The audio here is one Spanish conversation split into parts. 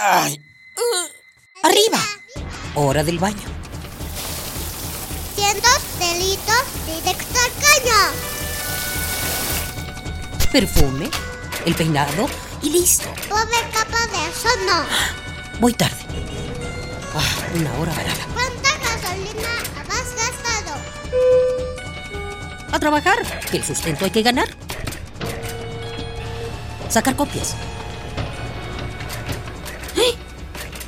¡Ay! ¡Arriba! Hora del baño. Cientos delitos directo al caño. Perfume, el peinado y listo. Pobre capa de eso no. Voy tarde. Ah, una hora varada. ¿Cuánta gasolina has gastado? A trabajar, que el sustento hay que ganar. Sacar copias.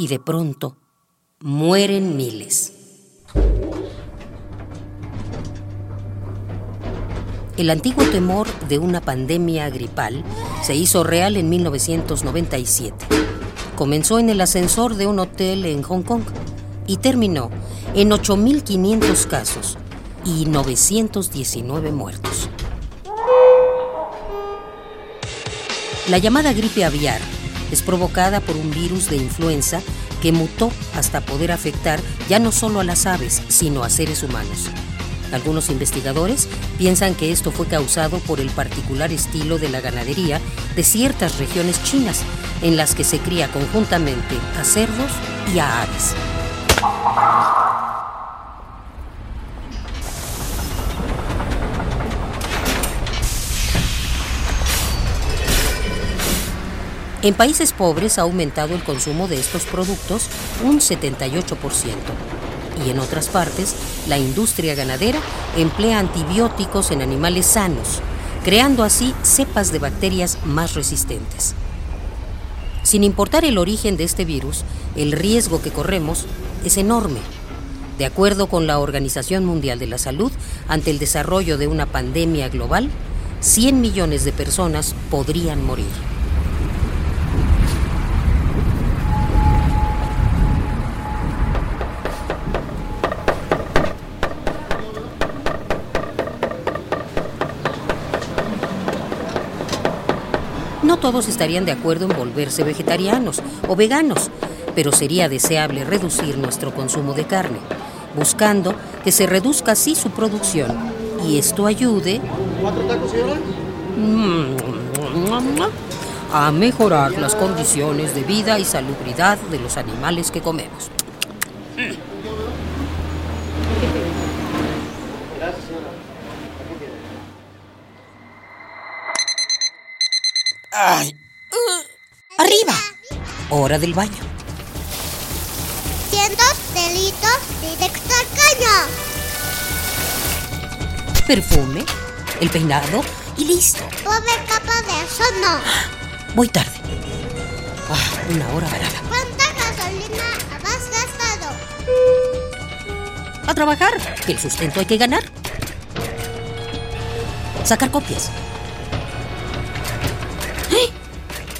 Y de pronto mueren miles. El antiguo temor de una pandemia gripal se hizo real en 1997. Comenzó en el ascensor de un hotel en Hong Kong y terminó en 8.500 casos y 919 muertos. La llamada gripe aviar es provocada por un virus de influenza que mutó hasta poder afectar ya no solo a las aves, sino a seres humanos. Algunos investigadores piensan que esto fue causado por el particular estilo de la ganadería de ciertas regiones chinas, en las que se cría conjuntamente a cerdos y a aves. En países pobres ha aumentado el consumo de estos productos un 78% y en otras partes la industria ganadera emplea antibióticos en animales sanos, creando así cepas de bacterias más resistentes. Sin importar el origen de este virus, el riesgo que corremos es enorme. De acuerdo con la Organización Mundial de la Salud, ante el desarrollo de una pandemia global, 100 millones de personas podrían morir. No todos estarían de acuerdo en volverse vegetarianos o veganos, pero sería deseable reducir nuestro consumo de carne, buscando que se reduzca así su producción y esto ayude mm, a mejorar las condiciones de vida y salubridad de los animales que comemos. ¡Ay! ¡Arriba! Hora del baño. Cientos delitos directo al caño. Perfume, el peinado y listo. Pobre capa de eso no. Voy tarde. Ah, una hora varada. ¿Cuánta gasolina has gastado? A trabajar, que el sustento hay que ganar. Sacar copias.